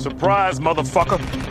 Surprise, motherfucker!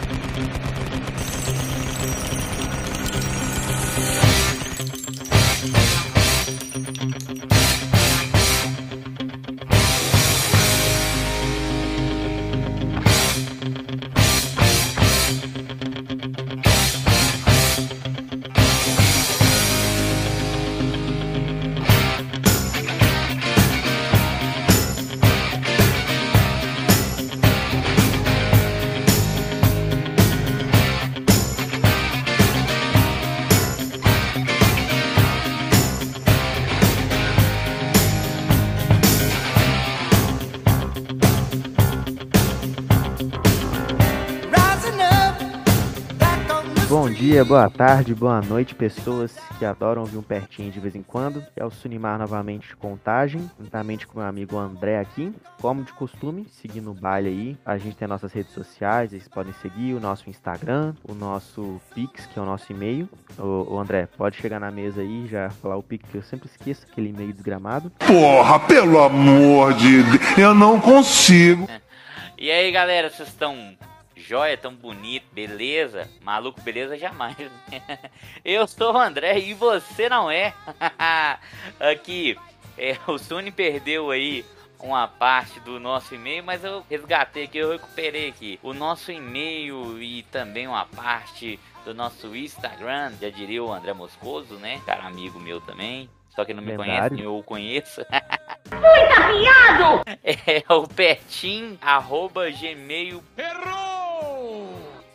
Dia, boa tarde, boa noite, pessoas que adoram ouvir um pertinho de vez em quando. É o Sunimar novamente de contagem, juntamente com meu amigo André aqui. Como de costume, seguindo o baile aí. A gente tem nossas redes sociais, vocês podem seguir o nosso Instagram, o nosso Pix, que é o nosso e-mail. O, André, pode chegar na mesa aí já falar o Pix, que eu sempre esqueço, aquele e-mail desgramado. Porra, pelo amor de Deus, eu não consigo. E aí, galera, vocês estão joia, tão bonito, beleza? Maluco, beleza jamais. eu sou o André e você não é. Aqui, é, o Sony perdeu aí uma parte do nosso e-mail, mas eu resgatei aqui, eu recuperei aqui o nosso e-mail e também uma parte do nosso Instagram, já diria o André Moscoso, né? Cara amigo meu também. Só que não me conhece, eu o conheço. Muito afiado! É o pertim, arroba gmail. Errou!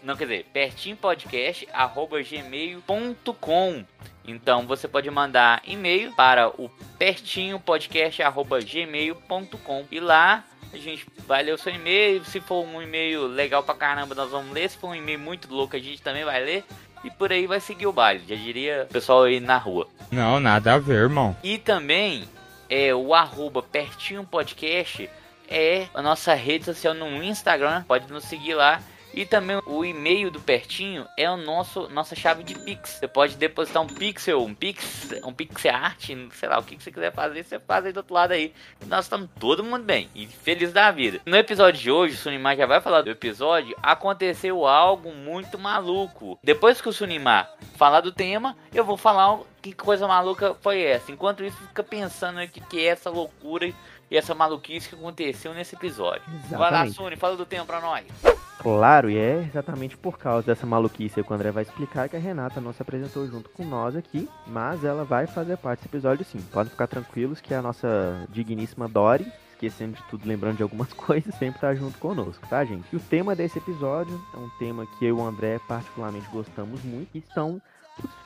Não, quer dizer, pertinhopodcast.gmail.com Então você pode mandar e-mail para o pertinhopodcast.gmail.com E lá a gente vai ler o seu e-mail. Se for um e-mail legal pra caramba, nós vamos ler. Se for um e-mail muito louco, a gente também vai ler. E por aí vai seguir o baile. Já diria o pessoal aí na rua. Não, nada a ver, irmão. E também é o arroba pertinho podcast é a nossa rede social no Instagram. Pode nos seguir lá e também o e-mail do Pertinho é o nosso nossa chave de Pix. Você pode depositar um pixel, um pix, um pixel art, sei lá, o que você quiser fazer, você faz aí do outro lado aí. Nós estamos todo mundo bem e feliz da vida. No episódio de hoje, o Sunimar já vai falar do episódio, aconteceu algo muito maluco. Depois que o Sunimar falar do tema, eu vou falar que coisa maluca foi essa. Enquanto isso, fica pensando o que, que é essa loucura e essa maluquice que aconteceu nesse episódio. Exatamente. Vai lá, Suni, fala do tema pra nós. Claro, e é exatamente por causa dessa maluquice que o André vai explicar que a Renata não se apresentou junto com nós aqui, mas ela vai fazer parte desse episódio sim. Podem ficar tranquilos que a nossa digníssima Dori, esquecendo de tudo, lembrando de algumas coisas, sempre tá junto conosco, tá, gente? E o tema desse episódio é um tema que eu e o André particularmente gostamos muito, que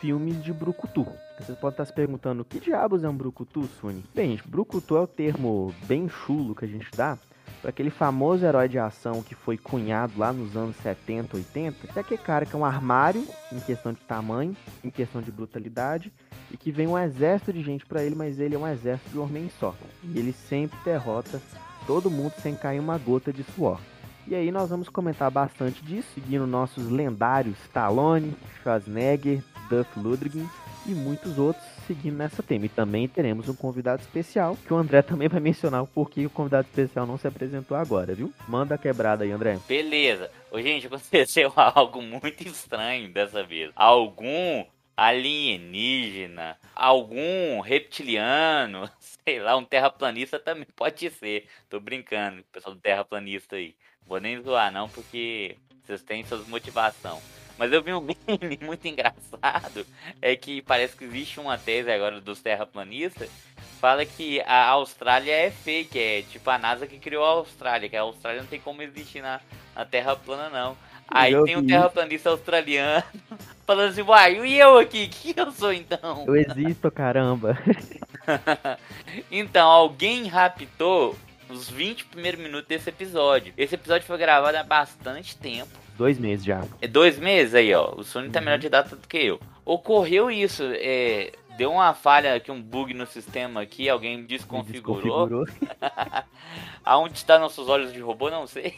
filmes de Brucutu. Você pode estar se perguntando, que diabos é um Brucutu, Suni? Bem, gente, Brucutu é o termo bem chulo que a gente dá para aquele famoso herói de ação que foi cunhado lá nos anos 70, 80, é aquele cara que é um armário em questão de tamanho, em questão de brutalidade, e que vem um exército de gente para ele, mas ele é um exército de homem só. E ele sempre derrota todo mundo sem cair uma gota de suor. E aí nós vamos comentar bastante disso, seguindo nossos lendários Stallone, Schwarzenegger, Duff Ludwig e muitos outros seguindo nessa tema. E também teremos um convidado especial, que o André também vai mencionar o porquê o convidado especial não se apresentou agora, viu? Manda a quebrada aí, André. Beleza. Ô, gente, aconteceu algo muito estranho dessa vez. Algum alienígena, algum reptiliano, sei lá, um terraplanista também pode ser. Tô brincando, pessoal do terraplanista aí. Vou nem zoar não, porque vocês têm suas motivação. Mas eu vi um meme muito engraçado, é que parece que existe uma tese agora dos terraplanistas, fala que a Austrália é fake, é tipo a NASA que criou a Austrália, que a Austrália não tem como existir na, na Terra plana não. Aí eu tem um terraplanista australiano falando assim, uai, e eu aqui? Que eu sou então? Eu existo, caramba. então, alguém raptou os 20 primeiros minutos desse episódio. Esse episódio foi gravado há bastante tempo. Dois meses já. É dois meses aí, ó. O Sony tá melhor de data do que eu. Ocorreu isso, é, deu uma falha aqui, um bug no sistema aqui, alguém desconfigurou. desconfigurou. Aonde está nossos olhos de robô, não sei.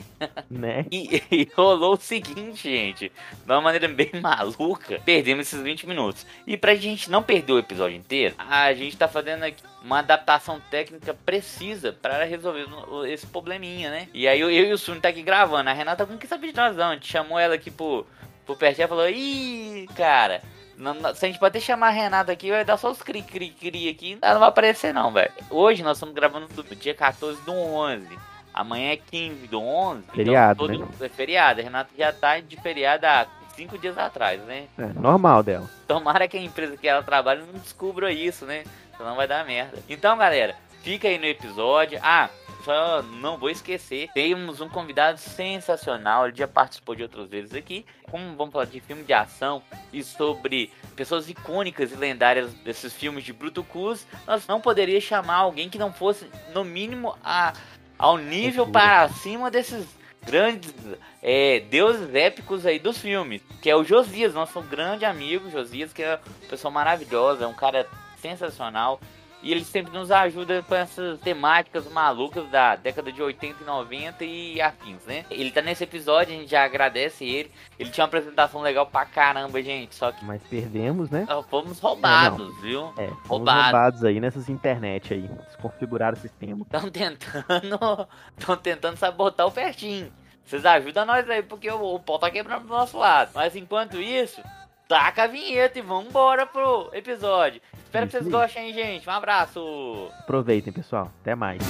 Né? E, e rolou o seguinte, gente. De uma maneira bem maluca, perdemos esses 20 minutos. E pra gente não perder o episódio inteiro, a gente tá fazendo aqui uma adaptação técnica precisa para resolver esse probleminha, né? E aí eu, eu e o Suni tá aqui gravando. A Renata não quis saber de nós, não. A gente chamou ela aqui pro, pro pertinho e falou: Ih, cara. Não- não- se a gente pode até chamar a Renata aqui, vai dar só os cri-cri-cri aqui. Ela não vai aparecer, não, velho. Hoje nós estamos gravando no dia 14 do 11. Amanhã é 15 do 11. Feriado, então, né? É feriado. A Renata já tá de feriado há 5 dias atrás, né? É, normal dela. Tomara que a empresa que ela trabalha não descubra isso, né? Senão vai dar merda. Então, galera, fica aí no episódio. Ah, só não vou esquecer. Temos um convidado sensacional. Ele já participou de outras vezes aqui. Como vamos falar de filme de ação e sobre pessoas icônicas e lendárias desses filmes de Bruto Cruz, nós não poderíamos chamar alguém que não fosse, no mínimo, a, ao nível para cima desses grandes é, deuses épicos aí dos filmes, que é o Josias, nosso grande amigo Josias, que é uma pessoa maravilhosa, é um cara sensacional. E ele sempre nos ajuda com essas temáticas malucas da década de 80 e 90 e afins, né? Ele tá nesse episódio, a gente já agradece ele. Ele tinha uma apresentação legal pra caramba, gente. Só que Mas perdemos, né? fomos roubados, viu? É, fomos Roubado. roubados aí nessas internet aí. Desconfiguraram o sistema. Estão tentando. Estão tentando sabotar o pertinho. Vocês ajudam nós aí, porque o, o pau tá quebrando do nosso lado. Mas enquanto isso, taca a vinheta e vamos embora pro episódio. Espero que vocês gostem, hein, gente. Um abraço. Aproveitem, pessoal. Até mais.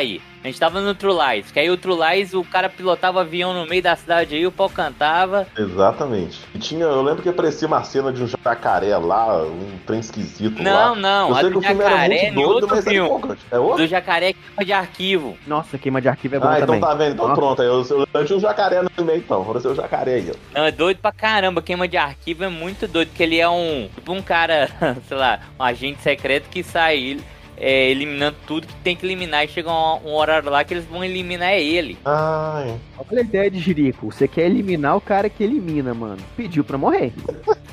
Aí. A gente tava no True Lies, que aí o True Lies, o cara pilotava avião no meio da cidade aí, o pau cantava. Exatamente. E tinha, eu lembro que aparecia uma cena de um jacaré lá, um trem esquisito Não, lá. não, eu a do jacaré muito em doido, outro filme. É outro? Do jacaré que chama de arquivo. Nossa, queima de arquivo é bom Ah, então também. tá vendo? Então Nossa. pronto. Eu, eu, eu tinha um jacaré no meio então. Vou ser o jacaré aí, ó. Não, é doido pra caramba. Queima de arquivo é muito doido, porque ele é um. Tipo um cara, sei lá, um agente secreto que sai é, eliminando tudo que tem que eliminar. E chega um, um horário lá que eles vão eliminar ele. Ai. Olha a ideia de Jirico. Você quer eliminar o cara que elimina, mano. Pediu pra morrer.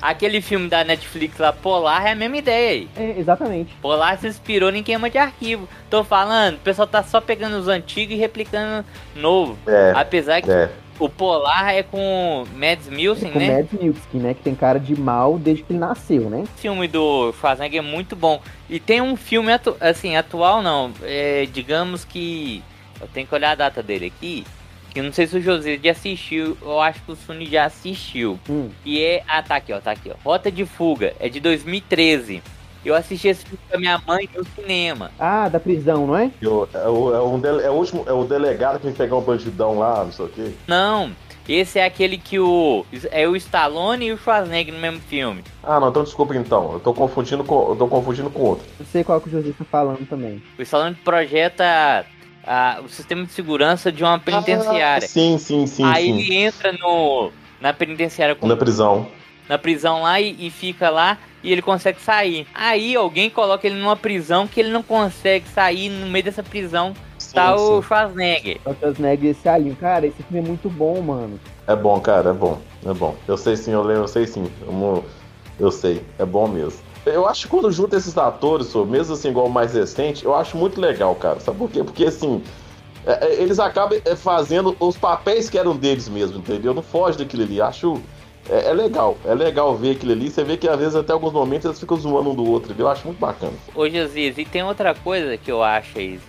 Aquele filme da Netflix lá, Polar, é a mesma ideia aí. É, exatamente. Polar se inspirou em queima de arquivo. Tô falando, o pessoal tá só pegando os antigos e replicando novo. É. Apesar que É. o Polar é com Mads Mikkelsen, com né? Mads Mikkelsen, né? Que tem cara de mal desde que ele nasceu, né? O filme do Schwarzenegger é muito bom. E tem um filme, atu assim, atual não. É, digamos que. Eu tenho que olhar a data dele aqui. Que não sei se o José já assistiu. Eu acho que o Suni já assistiu. Hum. Que é. Ah, tá aqui, ó. Tá aqui, ó. Rota de Fuga. É de 2013. Eu assisti esse filme com a minha mãe no cinema. Ah, da prisão, não é? Eu- é, o, é, um dele- é o último, é o delegado que vem pegar um bandidão lá, não sei o quê. Não. Esse é aquele que o. É o Stallone e o Schwarzenegger no mesmo filme. Ah, não, então desculpa então. Eu tô confundindo com, eu tô confundindo com outro. Não sei qual que o José tá falando também. O Stallone projeta ah, o sistema de segurança de uma penitenciária. Ah, sim, sim, sim, Aí sim. ele entra no, na penitenciária, com- Na prisão. na prisão lá e, e fica lá e ele consegue sair. Aí alguém coloca ele numa prisão que ele não consegue sair no meio dessa prisão. Sim, Tá o sim. Schwarzenegger. O Schwarzenegger e esse Alinho. Cara, esse filme é muito bom, mano. É bom, cara, é bom. É bom. Eu sei sim, eu lembro, eu sei sim. Eu, eu sei, é bom mesmo. Eu acho que quando junta esses atores, mesmo assim, igual o mais recente, eu acho muito legal, cara. Sabe por quê? Porque assim. é, é, eles acabam é, fazendo os papéis que eram deles mesmo, entendeu? Não foge daquilo ali. Acho. É, é legal, é legal ver aquilo ali. Você vê que às vezes até alguns momentos eles ficam zoando um do outro. Eu acho muito bacana. Ô Josias, e tem outra coisa que eu acho aí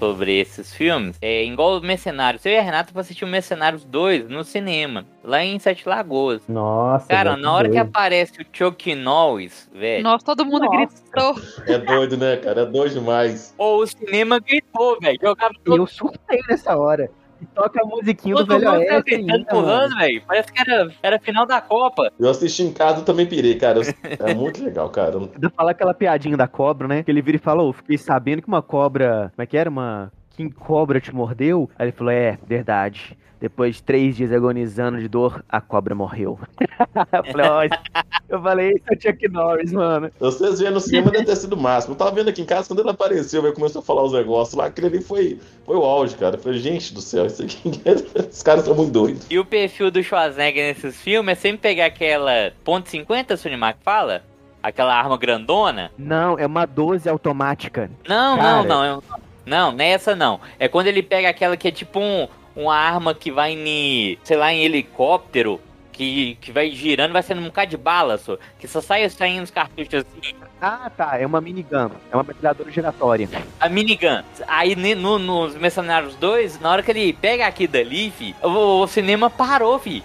sobre esses filmes. É igual o Mercenários. Eu e a Renata assistir o Mercenários 2 no cinema, lá em Sete Lagoas. Nossa. Cara, na hora que doido. aparece o Chuck Norris, velho. Nossa, todo mundo Nossa. gritou. É doido, né, cara? É doido demais. Ou o cinema gritou, velho. Jogava todo Eu surtei nessa hora. E toca a musiquinha do todo Velho mundo Oeste ainda, velho. Parece que era, era final da Copa. Eu assisti em casa e também pirei, cara. É muito legal, cara. Ainda falar aquela piadinha da cobra, né? Que ele vira e fala, ô, fiquei sabendo que uma cobra. Como é que era? Uma. King Cobra te mordeu? Aí ele falou, é, verdade. Depois de três dias agonizando de dor, a cobra morreu. eu falei, ó, eu falei, isso é o Chuck Norris, mano. Vocês vendo no cinema deve ter sido o máximo. Eu tava vendo aqui em casa, quando ele apareceu, ele começou a falar os negócios lá, aquele ali foi, foi o auge, cara. Eu falei, gente do céu, isso aqui. Os caras são muito doidos. E o perfil do Schwarzenegger nesses filmes é sempre pegar aquela ponto .50, Sunimac fala? Aquela arma grandona? Não, é uma 12 automática. Não, Cara. não, não. eu- Não, nessa não. É quando ele pega aquela que é tipo um, uma arma que vai em, sei lá, em helicóptero, que, que vai girando, vai sendo um bocado de bala, só. Que só sai saindo os cartuchos assim. Ah, tá, é uma minigun. É uma metralhadora giratória. A minigun. Aí no- nos Mercenários 2, na hora que ele pega aqui dali, fi, o, o cinema parou, fi.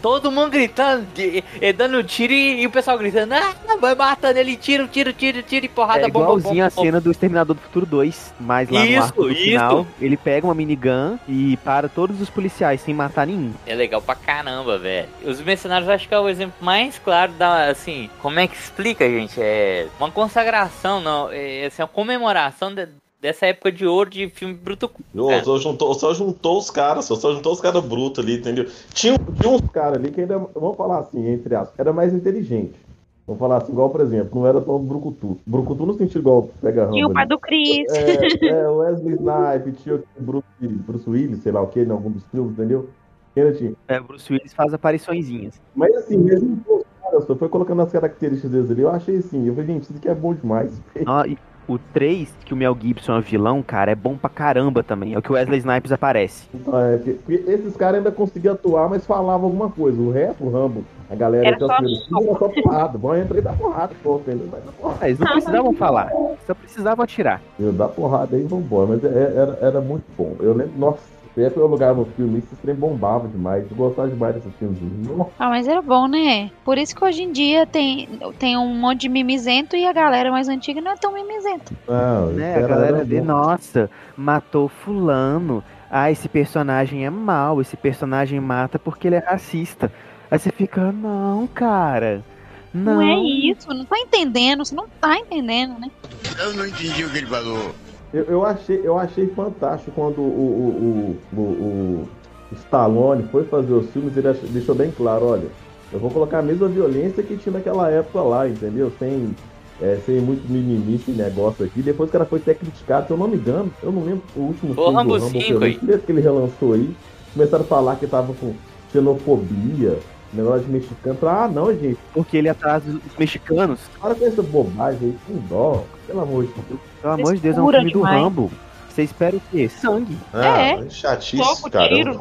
Todo mundo gritando, e dando tiro e, e o pessoal gritando, ah, vai matando ele, tiro, tiro, tiro, tiro e porrada, É bomba, igualzinho bomba, a cena do Exterminador do Futuro 2, mas lá Isso, no arco do isso. final, ele pega uma minigun e para todos os policiais sem matar nenhum. É legal pra caramba, velho. Os Mercenários acho que é o exemplo mais claro da, assim, como é que explica, gente? É uma consagração, não, é assim, uma comemoração de- dessa época de ouro de filme bruto. Só, juntou, só juntou os caras, só, só juntou os caras brutos ali, entendeu? Tinha, tinha uns caras ali que ainda, vamos falar assim, entre aspas, era mais inteligente. Vamos falar assim, igual, por exemplo, não era tão brucutu. Brucutu no sentido igual pega Rambo. E o ali. pai do Chris. É, é, Wesley Snipes, tinha o Bruce, Bruce Willis, sei lá o que, em algum dos filmes, entendeu? Tinha? É, o Bruce Willis faz apariçõezinhas. Mas assim, mesmo os caras, só foi colocando as características deles ali, eu achei assim, eu falei, gente, isso aqui é bom demais. Ó, e o 3, que o Mel Gibson é vilão, cara, é bom pra caramba também. É o que o Wesley Snipes aparece. É, esses caras ainda conseguiam atuar, mas falavam alguma coisa. O resto, o Rambo, a galera Era os só filmes era só porrada. Vão entrar e dar porrada, pô, dar porrada. Ah, eles não precisavam falar, só precisavam atirar. Eu dar porrada aí e vambora. Mas é- era, era muito bom. Eu lembro, nossa, eu alugava o filme, esse trem bombava demais. Eu gostava demais desses filmes. Ah, mas era bom, né? Por isso que hoje em dia tem, tem um monte de mimizento e a galera mais antiga não é tão mimizenta. não, Né? A era- galera vê, bom. nossa, matou fulano. Ah, esse personagem é mau, esse personagem mata porque ele é racista. Aí você fica, não, cara. Não, Não, é isso, não tá entendendo, você não tá entendendo, né? Eu não entendi o que ele falou. Eu, eu achei, eu achei fantástico quando o, o, o, o, o Stallone foi fazer os filmes, ele deixou bem claro, olha, eu vou colocar a mesma violência que tinha naquela época lá, entendeu? Sem, é, sem muito mimimi, esse negócio aqui. Depois que ela foi até criticado, se eu não me engano, eu não lembro o último O filme Rambo do Rambo, 5 que o ele relançou aí, começaram a falar que tava com xenofobia, negócio de mexicano. Ah, não, gente, porque ele é atrás dos mexicanos. para com essa bobagem aí, com dó, pelo amor de Deus. Pelo amor de Deus, é um filme do demais. Rambo. Você espera o quê? Sangue. É. chatice, Soco, cara. tiro.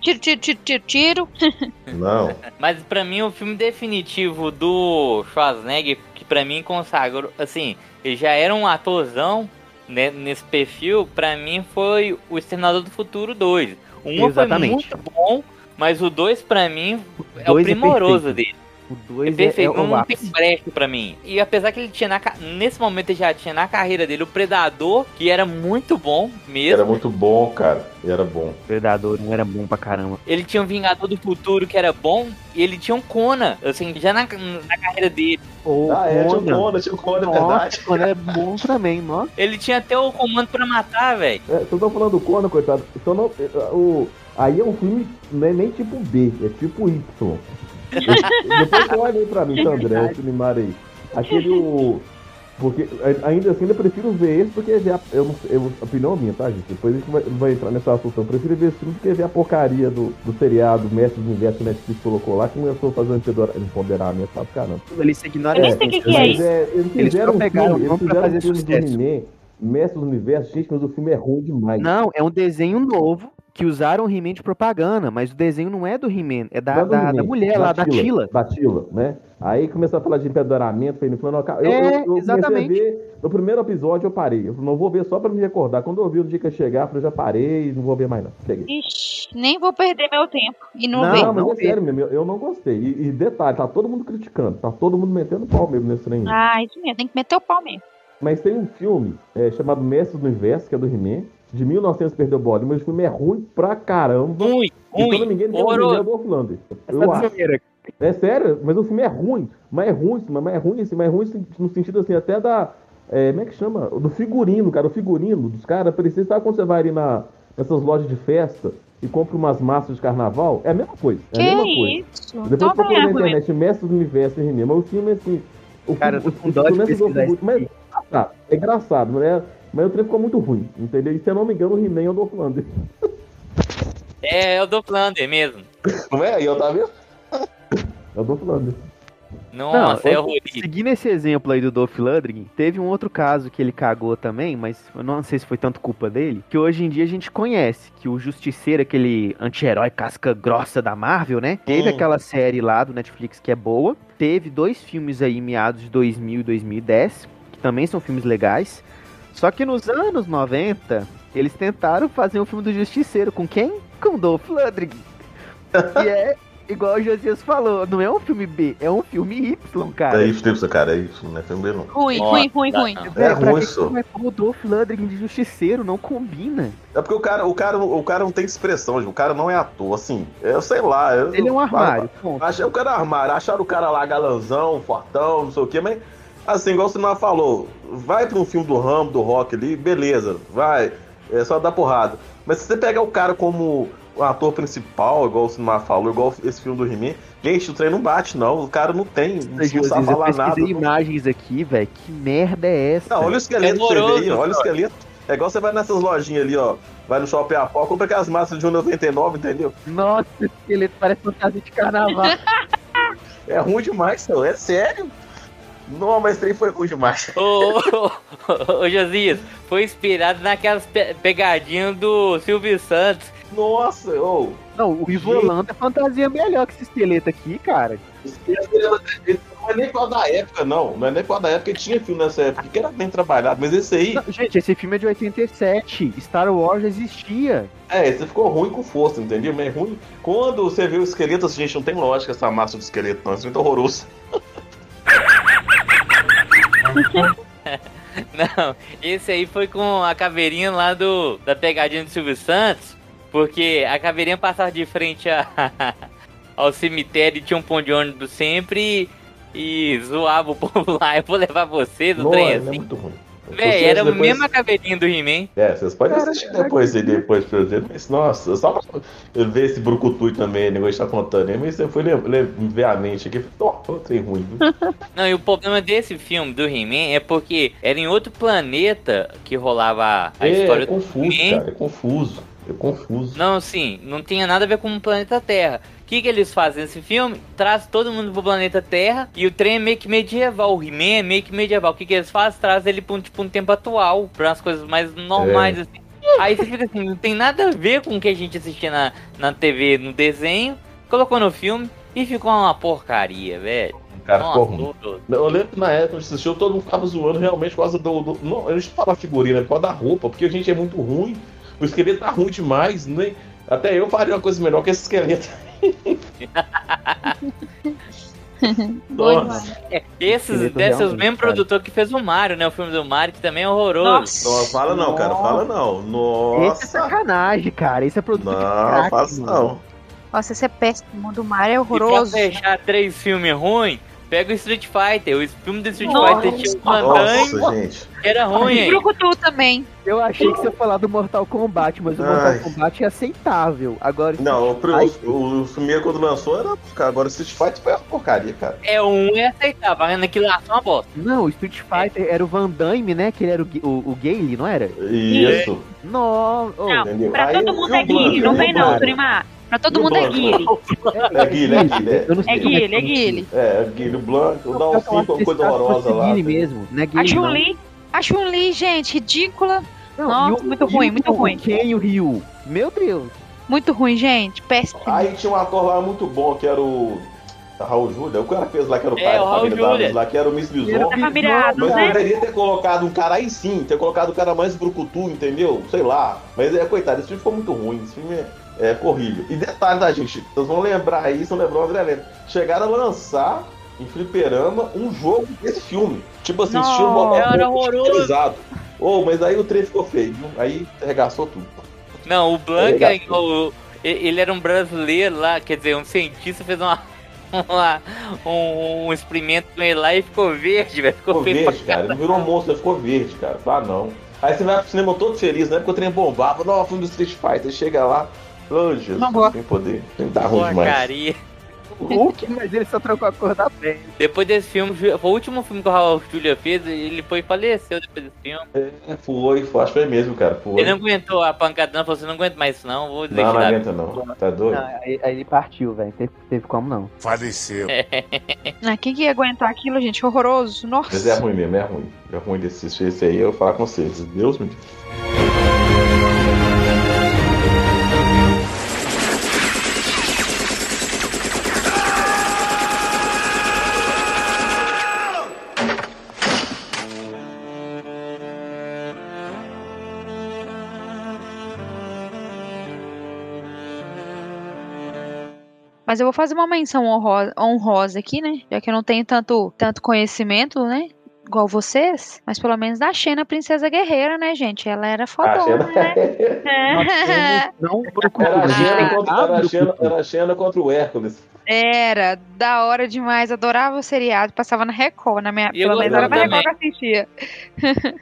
Tiro, tiro, tiro, tiro, tiro. Não. Mas pra mim o filme definitivo do Schwarzenegger, que pra mim consagrou, assim, ele já era um atorzão né, nesse perfil, pra mim foi o Exterminador do Futuro 2. O 1 foi Exatamente. muito bom, mas o 2 pra mim é o é primoroso perfeito. dele. O É 2 é, é, perfeito, o não tem brecha pra mim. E apesar que ele tinha na, nesse momento ele já tinha na carreira dele o Predador, que era muito bom mesmo. Era muito bom, cara. Era bom. Predador não era bom pra caramba. Ele tinha um Vingador do Futuro que era bom, e ele tinha um Conan, assim, já na, na carreira dele. Ou Ah, é, tinha o Conan. Tinha o Conan, é Nossa, verdade. Conan é bom também, nossa. Ele tinha até o comando pra matar, velho. É, vocês estão falando do Conan, coitado. Então não, é, o, aí é um filme não é nem tipo B, é tipo Y. Depois você olha aí pra mim, tá, André, esse Neymar aí. Aquele o. Porque a- ainda assim eu prefiro ver esse do que ver a. Eu não eu, opinião minha, tá, gente? Depois a gente vai, vai entrar nessa assunto. Eu prefiro ver esse filme do que ver a porcaria do, do seriado Mestre do Universo que o Netflix colocou lá, que começou a fazer um empodera- empoderamento, sabe, caramba. Ele se ignora Eu nem isso. sei o que, que é isso. é, eles Eles fizeram só um filme, o eles fizeram um fazer filme do sucesso. He-Man, Mestre do Universo, gente, mas o filme é ruim demais. Não, é um desenho novo que usaram o He-Man de propaganda, mas o desenho não é do He-Man, é da, é da, da He-Man, mulher lá, da Tila. Da Tila, né? Aí começou a falar de empedoramento, foi falando, eu, eu, É, eu, eu exatamente. ver, no primeiro episódio eu parei. Eu falei, não vou ver só pra me recordar. Quando eu vi o dia que eu chegar, eu falei, já parei, não vou ver mais não. Cheguei. Ixi, nem vou perder meu tempo e não, Não, ver. Não, mas não é sério mesmo, eu, eu não gostei. E, e detalhe, tá todo mundo criticando, tá todo mundo metendo pau mesmo nesse trem. Ah, isso mesmo, tem que meter o pau mesmo. Mas tem um filme é, chamado Mestres do Universo, que é do He-Man, de 1900 perdeu bola, mas o filme é ruim pra caramba. Ruim, E quando ruim, ninguém tem o horroroso. He-Man é Eu acho. É sério, mas o filme é ruim. Mas é ruim, mas é ruim, assim, mas é ruim no sentido assim, até da. é, como é que chama? Do figurino, cara. O figurino dos caras precisa. Sabe quando você vai ali na, nessas lojas de festa e compra umas massas de carnaval? É a mesma coisa. É Que a mesma coisa. isso? Depois procura é na internet, Mestre do Universo e He-Man. Mas o filme, assim. O Cara, filme, eu tô com o- dó o de é pesquisar mas é engraçado, é engraçado, mas, é, mas o trem ficou muito ruim, entendeu? E se eu não me engano, o He-Man é o do Flanders. É, é o do Flander mesmo. Não é? E eu tava vendo? É o do Flanders. Nossa, é eu- horrível. Seguindo esse exemplo aí do Dolph Lundgren, teve um outro caso que ele cagou também, mas eu não sei se foi tanto culpa dele, que hoje em dia a gente conhece, que o Justiceiro, aquele anti-herói casca grossa da Marvel, né? Teve Hum. aquela série lá do Netflix que é boa, teve dois filmes aí meados de 2000 e 2010, que também são filmes legais, só que nos anos 90, eles tentaram fazer um filme do Justiceiro, com quem? Com Dolph Lundgren. E é... Igual o Josias falou, não é um filme B, é um filme Y, cara. É isso, cara, é isso, não é filme B, não. Ruim, Ó, ruim, ruim, ruim. Velho, pra ruim, vai pôr o Dolph Lundgren de justiceiro? Não combina. É porque o cara, o cara, o cara não tem expressão, o cara não é ator, assim, eu sei lá. Eu, Ele é um armário. ponto. Achei o cara armário, acharam o cara lá galanzão, fortão, não sei o quê, mas assim, igual o Cinema falou, vai pra um filme do Rambo, do Rock ali, beleza, vai, é só dar porrada. Mas se você pegar o cara como o ator principal, igual o Cinema falou, igual esse filme do He-Man, gente, o trem não bate, não. O cara não tem, não, sabe eu falar nada. pesquisei imagens aqui, velho. Que merda é essa? Não, olha o esqueleto ver aí, olha o esqueleto. É igual você vai nessas lojinhas ali, ó. Vai no shopping a pau, compra aquelas massas de 1,99, entendeu? Nossa, esse esqueleto parece fantasia de carnaval. É ruim demais, seu. É sério. Não, mas trem foi ruim demais. Ô, ô, ô, ô, Josias, foi inspirado naquelas pe- pegadinhas do Silvio Santos. Nossa, ô. Não, o Ivolando é fantasia melhor que esse esqueleto aqui, cara. Não é nem causa da época, não. Não é nem causa da época que tinha filme nessa época, que era bem trabalhado. Mas esse aí, Não, gente, esse filme é de 87. Star Wars existia. é, esse ficou ruim com força, entendeu? Mas é ruim. Quando você vê o esqueleto, assim, gente, não tem lógica essa massa do esqueleto, não. Isso é muito horroroso. Não, esse aí foi com a caveirinha lá do da pegadinha do Silvio Santos, porque a caveirinha passava de frente a, ao cemitério e tinha um ponto de ônibus sempre e, e zoava o povo lá. Eu vou levar você do Não, trem é, assim. é muito ruim. Véi, era a Depois- mesma caveirinha do He-Man. É, vocês podem assistir depois aí, que- depois pra eu ver. Mas, nossa, só pra eu ver esse brucutu também, o negócio tá contando aí. Mas você foi lem- lem- ver a mente aqui. Ó, oh, trem ruim. viu? Não, e o problema desse filme do He-Man é porque era em outro planeta que rolava a, a é, história é do confuso, He-Man. cara. É confuso. É confuso. Não, sim, não tinha nada a ver com o planeta Terra. O que, que eles fazem nesse filme? Traz todo mundo pro planeta Terra e o trem é meio que medieval. O He-Man é meio que medieval. O que, que eles fazem? Traz ele pra um, tipo, um tempo atual, pra umas coisas mais normais, assim. Aí você fica assim, não tem nada a ver com o que a gente assistia na, na TV, no desenho, colocou no filme e ficou uma porcaria, velho. Cara, Nossa. Eu lembro que na época a gente assistiu, todo mundo ficava zoando realmente por causa do. do não, a gente fala figurina, é por causa da roupa, porque a gente é muito ruim. O esqueleto tá ruim demais, né? Até eu faria uma coisa melhor que esse esqueleto. Nossa. É, esses, desses mesmo produtor que fez o Mario, né? O filme do Mario, que também é horroroso. Nossa. Não, fala não, cara, fala não. Esse é Nossa. sacanagem, cara. Esse é produto de Não, mano. não. Nossa, esse é péssimo. Do mar é E pra horroroso. fechar três filmes ruins, pega o Street Fighter. O filme do Street Nossa. Fighter tinha Damme, Nossa, gente. Que era ruim, hein? Brucutu também. Eu achei que você ia falar do Mortal Kombat, mas o Mortal Ai. Kombat é aceitável. Agora, Não, o, Ai. o, o, o primeiro quando lançou era. Cara, agora o Street Fighter foi uma porcaria, cara. É um é aceitável, mas naquilo lá só uma bosta. Não, o Street Fighter era o Van Damme, né? Que ele era o, o, o Gale, não era? Isso. Não, ô, Não, Entendeu? pra Aí todo eu mundo é o Blanco, Guile, não vem não. Turimar. Pra todo E mundo é Blanco? Guile. É Guile, é Guile. É, É Guile, é que Guile. é Guile Blanco, o acho com que coisa horrorosa lá. Guile mesmo, não é A Gale. Chun-Li. A Chun-Li, gente, ridícula. Não, Nossa, o- muito ruim, o- muito o ruim. E o Ryu. Meu Deus. Muito ruim, gente. Péssimo. Aí tinha um ator lá muito bom, que era o. Raul Júlia, o cara fez lá, que era o É, pai o da família. Adams lá, que era o Miss Bison. Adams, Mas né? poderia ter colocado um cara aí sim, ter colocado o cara mais brucutu, entendeu? Sei lá. Mas é, coitado, esse filme ficou muito ruim. Esse filme é, é horrível. E detalhe da gente, vocês vão lembrar aí, se não lembrar o André lembra. Chegaram a lançar em fliperama um jogo desse filme. Tipo assim, Não, estilo era horroroso. Ô, mas aí o trem ficou feio, viu? Aí arregaçou tudo. Não, o Blanca, Ele o- ele era um brasileiro lá, quer dizer, um cientista fez uma, uma- um, um experimento com ele lá e ficou verde, velho. Ficou, Ficou verde, cara. Ele virou um monstro, ele ficou verde, cara. Ah, não. Aí você vai pro cinema todo feliz, né? Porque o trem bombava. Não, filme do Street Fighter. Chega lá. Ô, Jesus, Uma boa. sem poder. Tem que dar ruim demais. porcaria. O Hulk, mas ele só trocou a cor da pele. Depois desse filme, foi o último filme que o Raul Julia fez, ele foi e faleceu depois desse filme. É, foi, foi, acho que foi mesmo, cara. Foi. Ele não aguentou a pancada, não, falou assim, não aguento mais isso não, vou Não, desistir não aguenta não. Tá doido? Não, aí, aí ele partiu, velho. Teve, teve como não. Faleceu. Ah, quem que ia aguentar aquilo, gente? Horroroso. Nossa. Mas é ruim mesmo, é ruim. É ruim desse esse aí, eu vou falar com vocês. Deus me livre. Mas eu vou fazer uma menção honrosa, honrosa aqui, né? Já que eu não tenho tanto, tanto conhecimento, né? Igual vocês. Mas pelo menos da Xena Princesa Guerreira, né, gente? Ela era fodona, Xena- né? É. Não Era a Xena contra, era a Xena, era a Xena contra o Hércules. Era, da hora demais. Adorava o seriado. Passava na Record, na minha, eu pelo menos era na Record que eu assistia.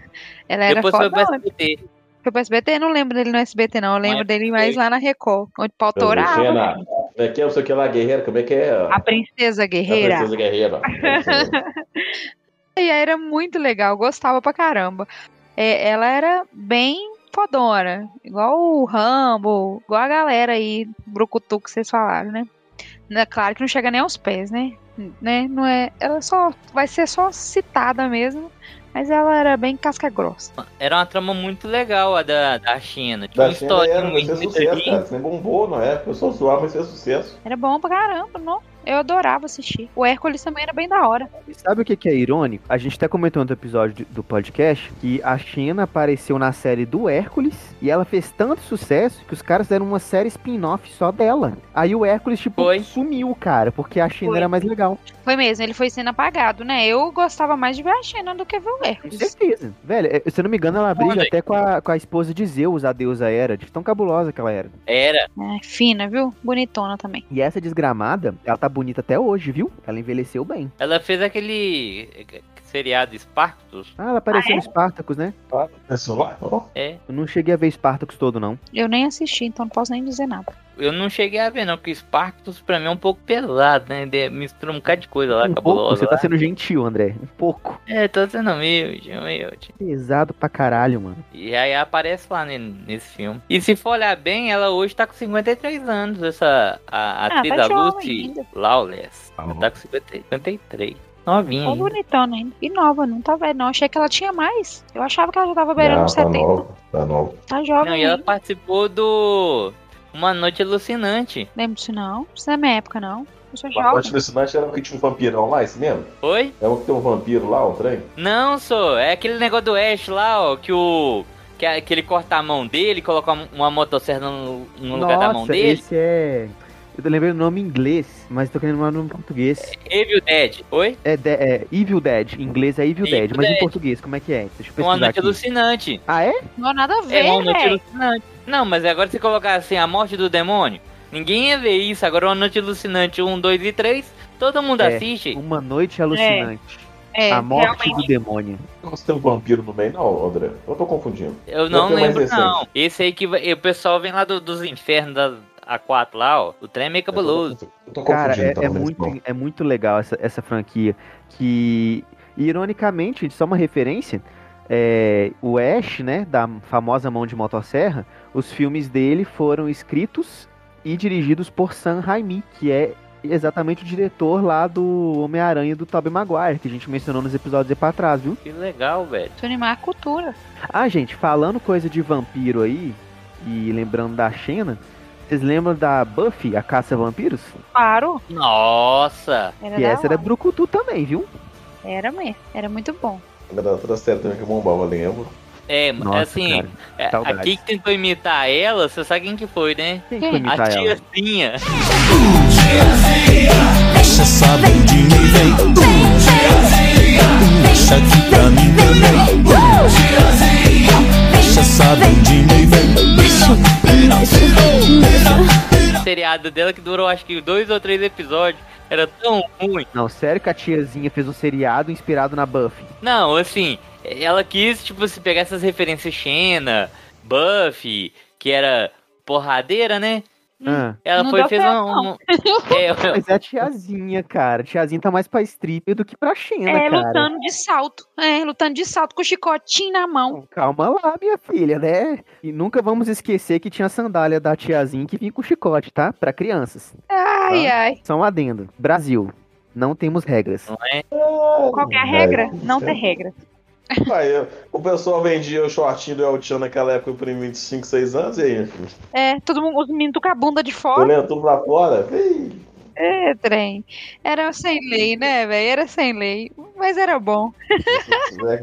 Ela era Depois foi pro fodona. SBT. Foi pro SBT? Não lembro dele no SBT, não. Eu lembro Mas dele mais foi. lá na Record. Onde pau torava. Xena. Como é que é? Não sei o que lá, guerreira. Como é que é? A Princesa A Guerreira. princesa guerreira. E era muito legal, gostava pra caramba. É, ela era bem fodona, igual o Rambo, igual a galera aí, Brucutu que vocês falaram, né? Né, Claro que não chega nem aos pés, né? né? Não é, ela só vai ser só citada mesmo, mas ela era bem casca grossa. Era uma trama muito legal a da, da China. Tinha Da uma história era, muito sucesso, cara. Você bombou na época. Eu sou zoar, mas fez sucesso. Era bom pra caramba, não? Eu adorava assistir. O Hércules também era bem da hora. E sabe o que, que é irônico? A gente até comentou no episódio do podcast que a China apareceu na série do Hércules e ela fez tanto sucesso que os caras deram uma série spin-off só dela. Aí o Hércules, tipo, Foi. sumiu, cara, porque a China Foi. era mais legal. Foi mesmo, ele foi sendo apagado, né? Eu gostava mais de ver a Xena do que ver o Com Hércules. certeza. Velho, é, se eu não me engano, ela briga Olha. até com a, com a esposa de Zeus, a deusa Hera, de tão cabulosa que ela era. Era. É, fina, viu? Bonitona também. E essa desgramada, ela tá bonita até hoje, viu? Ela envelheceu bem. Ela fez aquele seriado Spartacus. Ah, ela apareceu no Spartacus, né? É? Ó. É. Eu não cheguei a ver Spartacus todo, não. Eu nem assisti, então não posso nem dizer nada. Eu não cheguei a ver, não, porque Spartacus pra mim é um pouco pesado, né? De- Mistura um bocado de coisa lá, Um pouco, cabulosa. você tá lá. sendo gentil, André. Um pouco. É, tô sendo humilde, humilde. Pesado pra caralho, mano. E aí aparece lá ne- nesse filme. E se for olhar bem, ela hoje tá com 53 anos, essa a, a Ah, atriz tá da jovem Lucy ainda. Lawless. Tá Ela tá com 50 53. Novinha. Tá bonitona ainda. E nova, não tá velha, não. Achei que ela tinha mais. Eu achava que ela já tava beirando Não, tá 70. novo. Tá novo. Tá jovem Não, e ela participou do Uma Noite Alucinante. Lembro disso não. Isso não é minha época, não. Eu sou jovem. noite alucinante era o que tinha um vampirão lá, esse mesmo? Oi? É o que tem um vampiro lá, o trem? Não, sou. É aquele negócio do Ash lá, ó, que o. Que, é- que ele corta a mão dele, coloca uma motosserra no, no lugar da mão Nossa, dele. esse é... Eu lembrei o nome em inglês, mas tô querendo o nome em português. Evil Dead. Oi? É, de- é Evil Dead. Em inglês é Evil, Evil Dead, mas em Dead. português, como é que é? Deixa eu Uma pesquisar Noite aqui. Alucinante. Ah, é? Não, nada a É ver, uma noite alucinante. Não, mas agora se colocar assim, a morte do demônio, ninguém ia ver isso. Agora uma noite alucinante 1, 2 e 3, todo mundo É. assiste. Uma noite alucinante. É, a morte realmente. do demônio. Você tem um vampiro no meio, não, André? Eu tô confundindo. Eu não é lembro, não. Esse aí que vai- o pessoal vem lá do- dos infernos da A4 lá, ó. O trem é meio cabuloso. Eu tô Cara, confundindo, é, então, é lembro, muito, é muito legal essa, essa franquia. Que, ironicamente, só uma referência, é, o Ash, né, da famosa Mão de Motosserra, os filmes dele foram escritos e dirigidos por Sam Raimi, que é exatamente o diretor lá do Homem-Aranha do Tobey Maguire, que a gente mencionou nos episódios aí pra trás, viu? Que legal, velho. Isso animar a cultura. Ah, gente, falando coisa de vampiro aí, e lembrando da Xena, Vocês lembram da Buffy, a caça a vampiros? Claro, Nossa! era da essa era hora. Brucutu também, viu? Era mesmo, era muito bom. Era outra série também que bombava, lembro. É, Nossa, assim, cara. é, que tentou imitar ela, você sabe quem que foi, né? Quem? A tiazinha. seriado dela que durou acho que dois ou três episódios. Era tão ruim. Não, sério que a tiazinha fez um seriado inspirado na Buffy. Não, assim, ela quis, tipo, se pegar essas referências Xena, Buffy, que era porradeira, né? Ah, Ela Não foi e fez certo, um. um- é, mas é a tiazinha, cara. A tiazinha tá mais pra stripper do que pra Xena, É, cara. lutando de salto. É, lutando de salto com o chicotinho na mão. Calma lá, minha filha, né? E nunca vamos esquecer que tinha a sandália da tiazinha que vinha com chicote, tá? Pra crianças. Ai, ai. Só um adendo. Brasil, não temos regras. não é? Qual que é a regra? Não tem regra. Aí, o pessoal vendia o shortinho do El Chan naquela época por 25, 6 anos, e aí, filho? É, todo mundo, os meninos com a bunda de fora. lendo tudo lá fora? Ih, É, trem. Era sem lei, né, velho? Era sem lei. Mas era bom.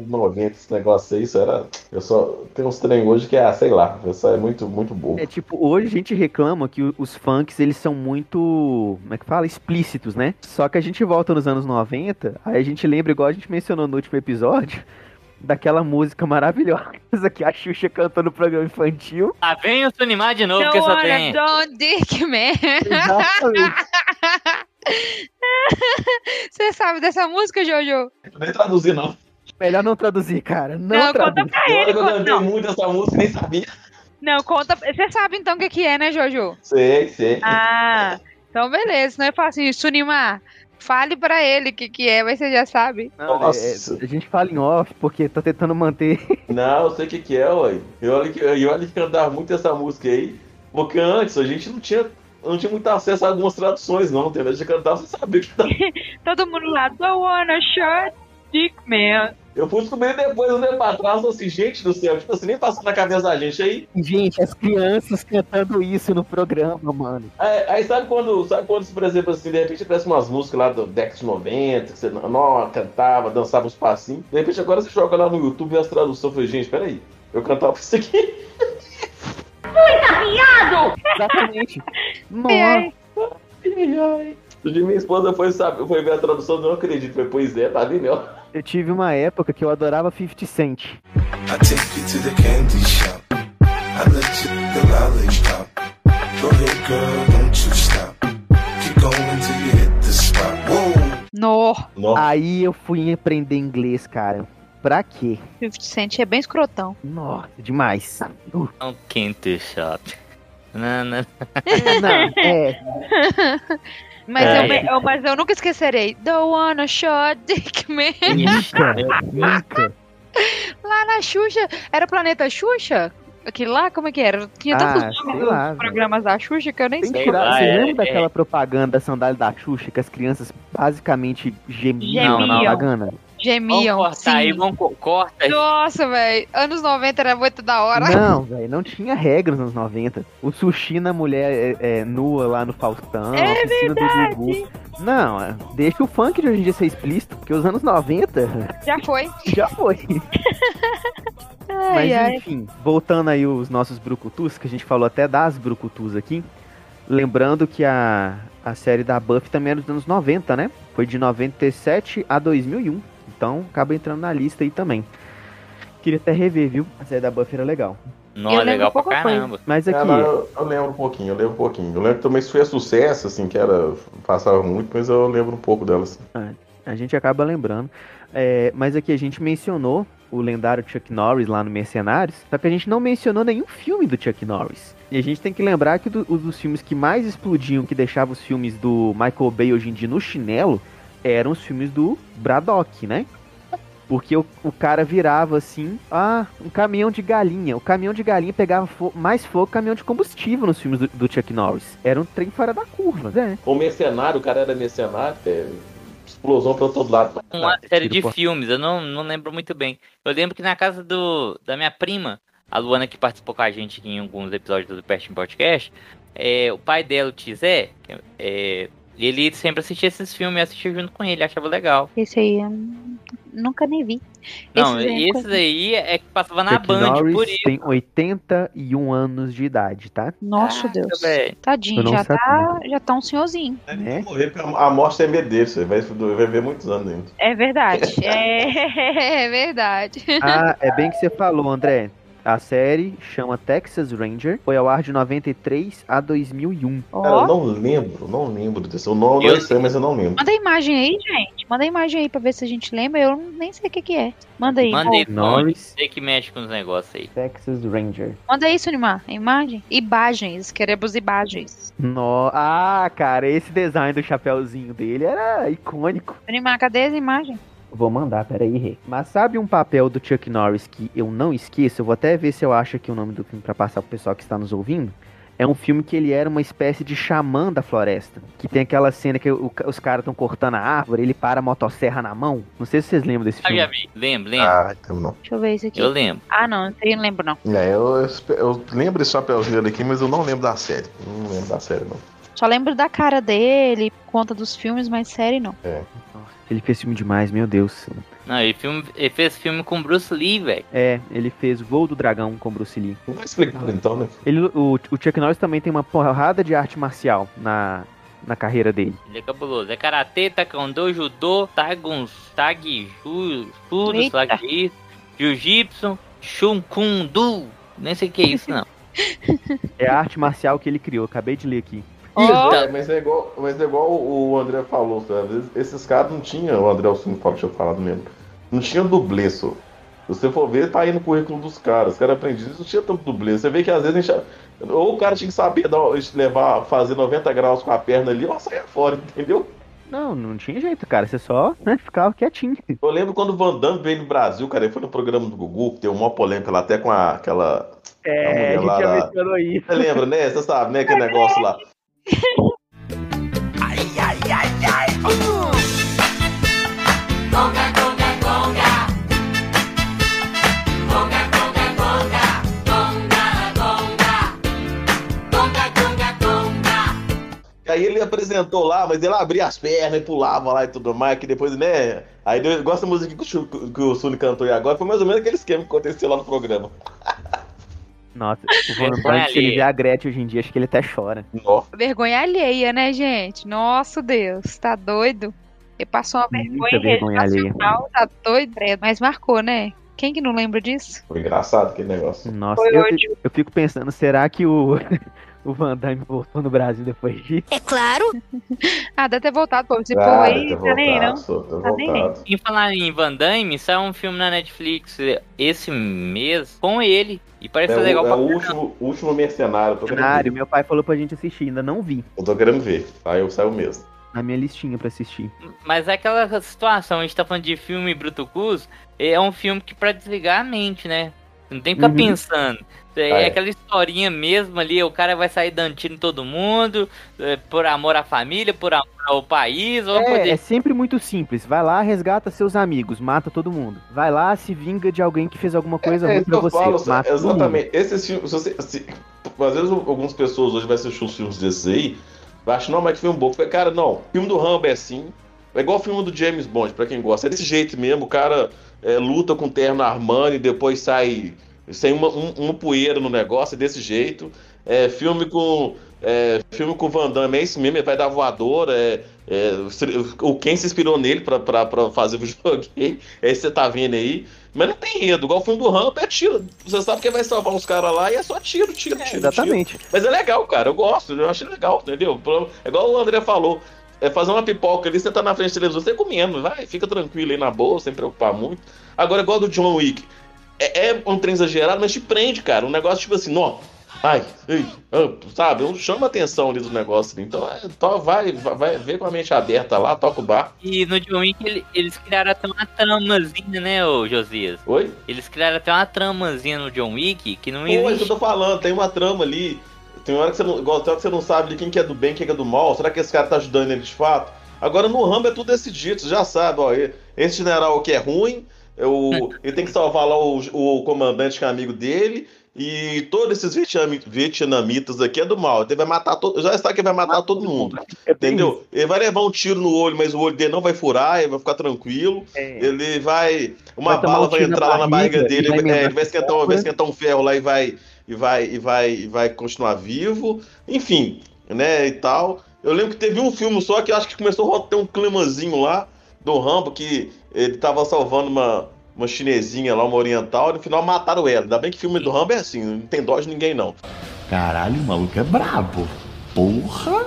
de 90, esse negócio aí, isso era. Eu só. Tem uns trem hoje que é, sei lá, isso é muito, muito bobo. É tipo, hoje a gente reclama que o- os funks, eles são muito, como é que fala? Explícitos, né? Só que a gente volta nos anos 90, aí a gente lembra, igual a gente mencionou no último episódio, daquela música maravilhosa que a Xuxa cantou no programa infantil. Ah, vem o Sunimar de novo, Don't que essa tem. don't dick, man. Você sabe dessa música, Jojo? Nem traduzir, não. Melhor não traduzir, cara. Não, Não, conta traduz. pra ele. eu conta- cantei Não, muito essa música e nem sabia. não, conta. Você sabe então o que, que é, né, Jojo? Sei, sei. Ah, então beleza. Não é fácil Sunimar. Fale pra ele o que, que é, mas você já sabe. Não, é- Nossa. é- a gente fala em off porque tá tentando manter. Não, eu sei o que, que é, ué. E olha que, e olha que cantava muito essa música aí. Porque antes a gente não tinha, não tinha muito acesso a algumas traduções, não, entendeu? A gente cantava sem saber o que tava. Todo mundo lá, don't wanna short dick, man. Eu fui descobrir depois, um tempo pra trás, falei assim, gente do céu, tipo assim, nem passou na cabeça da gente aí. Gente, as crianças cantando isso no programa, mano. Aí, aí sabe quando, sabe quando, por exemplo, assim, de repente aparece umas músicas lá do década de 90, que você não, cantava, dançava uns passinhos. De repente agora você joga lá no YouTube e as traduções. Eu falei, gente, peraí, eu cantava isso aqui. Exatamente. Ai, ai. Nossa. Ai, ai. O dia minha esposa foi, sabe, foi ver a tradução, não acredito. Foi, pois é, tá ali mesmo. Eu tive uma época que eu adorava 50 Cent. I take you to the candy shop. I let you the lollipop. Go ahead, girl, don't you stop. Keep going till you hit the spot. Whoa. No, Nossa. Aí eu fui aprender inglês, cara. Pra quê? 50 Cent é bem escrotão. Nossa, demais. Uh, Um quinto shop. Não, não. não, é. Mas, É. eu, me- eu- mas eu nunca esquecerei. Don't wanna short dick, man. Nunca, nunca. Lá na Xuxa. Era Planeta Xuxa? Aquilo lá, como é que era? Tinha Ah, tantos sei nomes lá, dos programas da Xuxa que eu nem sei. tirar. lá, Você é- lembra é- daquela propaganda da sandália da Xuxa que as crianças basicamente gemiam na Gemiam. propaganda? Gemiam. Vamos cortar aí, sim. vamos co- corta aí. Nossa, velho. Anos 90 era muito da hora. Não, velho, não tinha regras nos 90. O sushi na mulher é, é, nua lá no Faustão, É piscina do Gugu. Não, é, deixa o funk de hoje em dia ser explícito, porque os anos 90 Já foi. já foi. Ai, Mas ai. enfim, voltando aí os nossos brucutus, que a gente falou até das brucutus aqui. Lembrando que a, a série da Buffy também era dos anos 90, né? Foi de 97 a 2001. Então acaba entrando na lista aí também. Queria até rever, viu? A série da Buffy era legal. Não, é legal pra caramba. Mas É, aqui, não, eu, eu lembro um pouquinho, eu lembro um pouquinho. Eu lembro que também isso foi sucesso, assim, que era. Passava muito, mas eu lembro um pouco dela, assim. a gente acaba lembrando. É, mas aqui a gente mencionou o lendário Chuck Norris lá no Mercenários, só que a gente não mencionou nenhum filme do Chuck Norris. E a gente tem que lembrar que do- os dos filmes que mais explodiam, que deixavam os filmes do Michael Bay hoje em dia no chinelo, eram os filmes do Braddock, né? Porque o, o cara virava assim, ah, um caminhão de galinha. O caminhão de galinha pegava fo- mais fogo que caminhão de combustível nos filmes do, do Chuck Norris. Era um trem fora da curva, né? O mercenário, o cara era mercenário, é, explosão pra todo lado. Uma série tiro de por- filmes, eu não, não lembro muito bem. Eu lembro que na casa do, da minha prima a Luana que participou com a gente em alguns episódios do Pertinho Podcast, é, o pai dela, o Tizé, que é- é, ele sempre assistia esses filmes e assistia junto com ele, achava legal. Esse aí nunca nem vi. Não, Esse é esses coisa- aí é que passava na Chuck Band, Norris por isso. tem 81 anos de idade, tá? Nossa, Caraca, Deus. velho. Tadinho, já tá, já tá um senhorzinho. Ele Né? morrer, porque a morte é você vai, vai ver muitos anos ainda. É verdade. é, é verdade. Ah, é bem que você falou, André. A série chama Texas Ranger, foi ao ar de 93 a 2001. Cara, eu não lembro, não lembro desse. O nome Eu- eu sei, mas eu não lembro. manda a imagem aí, gente. Manda a imagem aí pra ver se a gente lembra. Eu nem sei o que que é. Manda aí. Mandei pô. Norris. Você que mexe com os negócios aí. Texas Ranger. Manda aí, Sunimar. A imagem. Imagens. Queremos imagens. No... Ah, cara, esse design do chapéuzinho dele era icônico. Sunimar, cadê as imagens? Vou mandar, peraí, Rê. Mas sabe um papel do Chuck Norris que eu não esqueço? Eu vou até ver se eu acho aqui o nome do filme pra passar pro pessoal que está nos ouvindo. É um filme que ele era uma espécie de xamã da floresta. Que tem aquela cena que o- os caras estão cortando a árvore, ele para a motosserra na mão. Não sei se vocês lembram desse Ah, filme. já vi. Lembro, lembro. Ah, então não. Deixa eu ver isso aqui. Eu lembro. Ah, não. Eu não lembro, não. É, eu, eu, eu lembro esse chapéuzinho dele aqui, mas eu não lembro da série. Não lembro da série, não. Só lembro da cara dele, conta dos filmes, mas série não. Nossa, ele fez filme demais, meu Deus. Não, ele, filme, ele fez filme com Bruce Lee, velho. É, ele fez Voo do Dragão com Bruce Lee. Não vai explicar então, né? Ele, o, o Chuck Norris também tem uma porrada de arte marcial na, na carreira dele. Ele é cabuloso. É karatê, taekwondo, judô, taguns, tag, ju, tudo, sei lá Eita. que é isso. Jiu-jitsu, shun kun du. Nem sei o que é isso, não. É a arte marcial que ele criou, acabei de ler aqui. É, mas é igual, mas é igual o André falou, sabe? Esses caras não tinham, o André Alcino fala, deixa eu falar, não tinha dublê, só. Se você for ver, tá aí no currículo dos caras. Os caras aprendiam, não tinha tanto dublê. Você vê que às vezes a gente. Ou o cara tinha que saber levar, fazer 90 graus com a perna ali, ou saia fora, entendeu? Não, não tinha jeito, cara. Você só né, ficava quietinho. Eu lembro quando o Van Damme veio no Brasil, cara, ele foi no programa do Gugu, que tem uma polêmica lá, até com a, aquela. É, a mulher lá da- isso. Você lembra, né? Você sabe, né? Aquele negócio lá. Aí ele apresentou lá, mas ele abria as pernas e pulava lá e tudo mais, que depois, né? Aí eu gosto da música que o, que o Suni cantou aí agora, foi mais ou menos aquele esquema que aconteceu lá no programa. Nossa, o Damme, se ele vê a Gretchen hoje em dia, acho que ele até chora. Ó, Vergonha alheia, né, gente? Nossa, Deus. Tá doido? Ele passou uma vergonha, vergonha alheia. nacional, Tá doido, credo. Mas marcou, né? Quem que não lembra disso? foi engraçado aquele negócio. Nossa, eu, eu fico pensando, será que o, o Van Damme voltou no Brasil depois disso? Ah, deve ter voltado, pô. Povo Ah, aí, deve ter tá nem aí, não. só, deve Tá nem aí. Em falar em Van Damme, saiu um filme na Netflix esse mês com ele. E parece É, legal é pra o último, último mercenário. Eu tô, querendo Cenário, ver. meu pai falou pra gente assistir, ainda não vi. eu tô querendo ver. Saiu, saiu mesmo. Na minha listinha pra assistir. Mas é aquela situação, a gente tá falando de filme Brutucus, é um filme que pra desligar a mente, né? Não tem que ficar Uhum. pensando. É, Ah, é. aquela historinha mesmo ali, o cara vai sair dando tiro em todo mundo, é, por amor à família, por amor ao país, ou É, poder. é sempre muito simples. Vai lá, resgata seus amigos, mata todo mundo. Vai lá, se vinga de alguém que fez alguma coisa É ruim isso que pra você. falo, mata todo mundo. exatamente. Esses filmes, se se- às vezes algumas pessoas hoje vão assistir uns filmes desses aí, vai achar, não, mas que filme bom. Cara, não, filme do Rambo é assim. É igual o filme do James Bond, pra quem gosta. É desse jeito mesmo, o cara é, luta com terno Armani e depois sai sem uma, um- uma poeira no negócio, é desse jeito. É, filme com. É, filme com Van Damme é isso mesmo, ele vai dar voadora. É, é, o quem se inspirou nele pra fazer o videogame, é esse que você tá vendo aí. Mas não tem enredo, igual o filme do Rambo é tiro. Você sabe que vai salvar uns caras lá e é só tiro, tiro, tiro. tiro. Exatamente. Mas é legal, cara. Eu gosto, eu acho legal, entendeu? É igual o André falou. É fazer uma pipoca ali, você tá na frente da televisão, você comendo, vai, fica tranquilo aí na boa, sem preocupar muito. Agora, igual do John Wick, é, é um trem exagerado, mas te prende, cara. Um negócio tipo assim, ó. Ai, ei, ah, sabe? Chama a atenção ali do negócio. ali. Então, é, vai, vai, ver com a mente aberta lá, toca o bar. E no John Wick ele- eles criaram até uma tramazinha, né, ô Josias? Oi? Eles criaram até uma tramazinha no John Wick que não Pô, isso que eu existe. tô falando, tem uma trama ali. Tem hora que você não. Igual, tem hora que você não sabe de quem que é do bem, quem que é do mal. Será que esse cara tá ajudando ele de fato? Agora no Rambo é tudo decidido, você já sabe, ó. Esse general aqui é ruim, é o, ele tem que salvar lá o, o comandante que é amigo dele, E todos esses vietnami- vietnamitas aqui é do mal. Ele vai matar todo. Já está que ele vai matar todo mundo. É Entendeu? Ele vai levar um tiro no olho, mas o olho dele não vai furar, ele vai ficar tranquilo. É. Ele vai. Uma Vai bala um vai tiro na entrar lá na barriga barriga dele, vai é, ele vai esquentar, vai esquentar um ferro lá e vai. E vai, e vai, e vai continuar vivo. Enfim, né? E tal. Eu lembro que teve um filme só que eu acho que começou a ter um climazinho lá do Rambo, que ele tava salvando uma, uma chinesinha lá, uma oriental, e no final mataram ela. Ainda bem que filme do Rambo é assim, não tem dó de ninguém, não. Caralho, o maluco é brabo. Porra!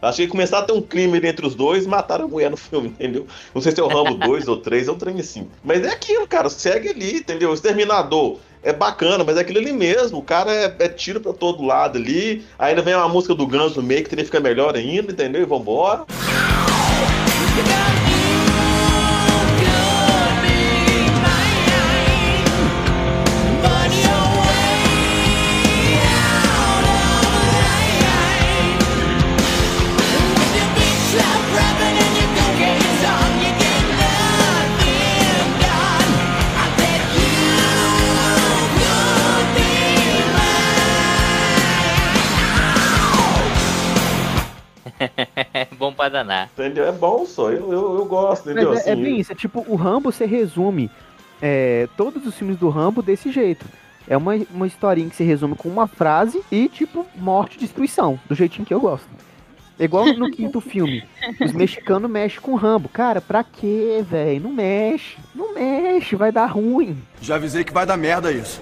Acho que começar a ter um crime entre os dois, mataram a mulher no filme, entendeu? Não sei se é o Rambo 2 ou 3, é um trem assim. Mas é aquilo, cara, segue ali, entendeu? O Exterminador é bacana, mas é aquilo ali mesmo. O cara é, é tiro pra todo lado ali. Ainda vem uma música do Guns no meio que teria que ficar melhor ainda, entendeu? E vambora. Pra danar. Entendeu? É bom só, eu, eu, eu gosto, entendeu? Mas é, é Assim, bem isso, é tipo, o Rambo você resume é, todos os filmes do Rambo desse jeito. É uma, uma historinha que se resume com uma frase e, tipo, morte e destruição, do jeitinho que eu gosto. É igual no quinto filme. Os mexicanos mexem com o Rambo. Cara, pra quê, velho? Não mexe. Não mexe, vai dar ruim. Já avisei que vai dar merda isso.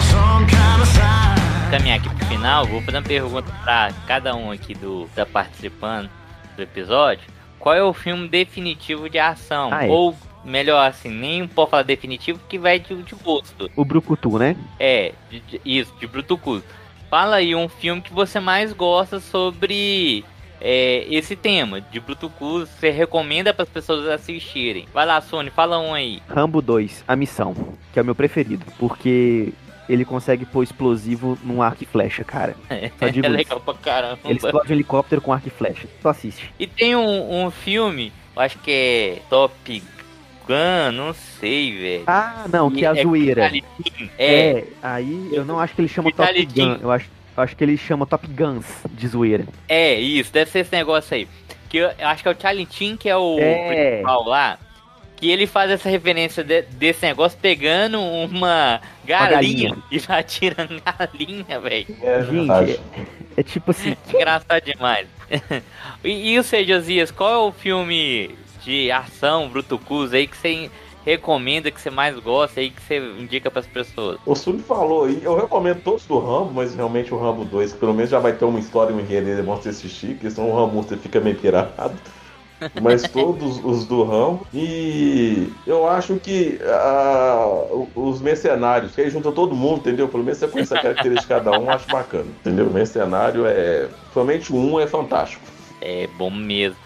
Some kind of sign. Caminhar aqui pro final, vou fazer uma pergunta pra cada um aqui do tá participando do episódio. Qual é o filme definitivo de ação? Ah, é. Ou melhor assim, nem pode falar definitivo que vai de, de gosto. O Brucutu, né? É, de- de- isso, de. Fala aí um filme que você mais gosta sobre é, esse tema de Brutucu. Você recomenda para as pessoas assistirem. Vai lá, Sony, fala um aí. Rambo 2, A Missão, que é o meu preferido, porque ele consegue pôr explosivo num arco e flecha, cara. É isso. legal pra caramba. Ele explode um helicóptero com arco e flecha. Só assiste. E tem um, um filme, eu acho que é Top Gun, não sei, velho. Ah, não, que é a E zoeira. É, É, aí eu não acho que ele chama Top Gun, eu acho, eu acho que ele chama Top Guns de zoeira. é, isso, deve ser esse negócio aí. Que eu, eu acho que é o Charlie Chin que é o É. principal lá. Que ele faz essa referência de- desse negócio pegando uma galinha, galinha. e vai atirando galinha, velho. é Gente, verdade. É tipo assim, Engraçado demais. e, e o seu Josias, qual é o filme de ação, Brutucus aí que você recomenda, que você mais gosta aí, que você indica pras pessoas? O Sully falou aí, eu recomendo todos do Rambo, mas realmente o Rambo 2, pelo menos já vai ter uma história, um enredo, é você assistir, porque senão o Rambo você fica meio pirado. Mas todos os do Rambo. E eu acho que ah, os mercenários, que aí junta todo mundo, entendeu? Pelo menos você conhece a característica de cada um, eu acho bacana. Entendeu? O mercenário é. Somente um é fantástico. É bom mesmo.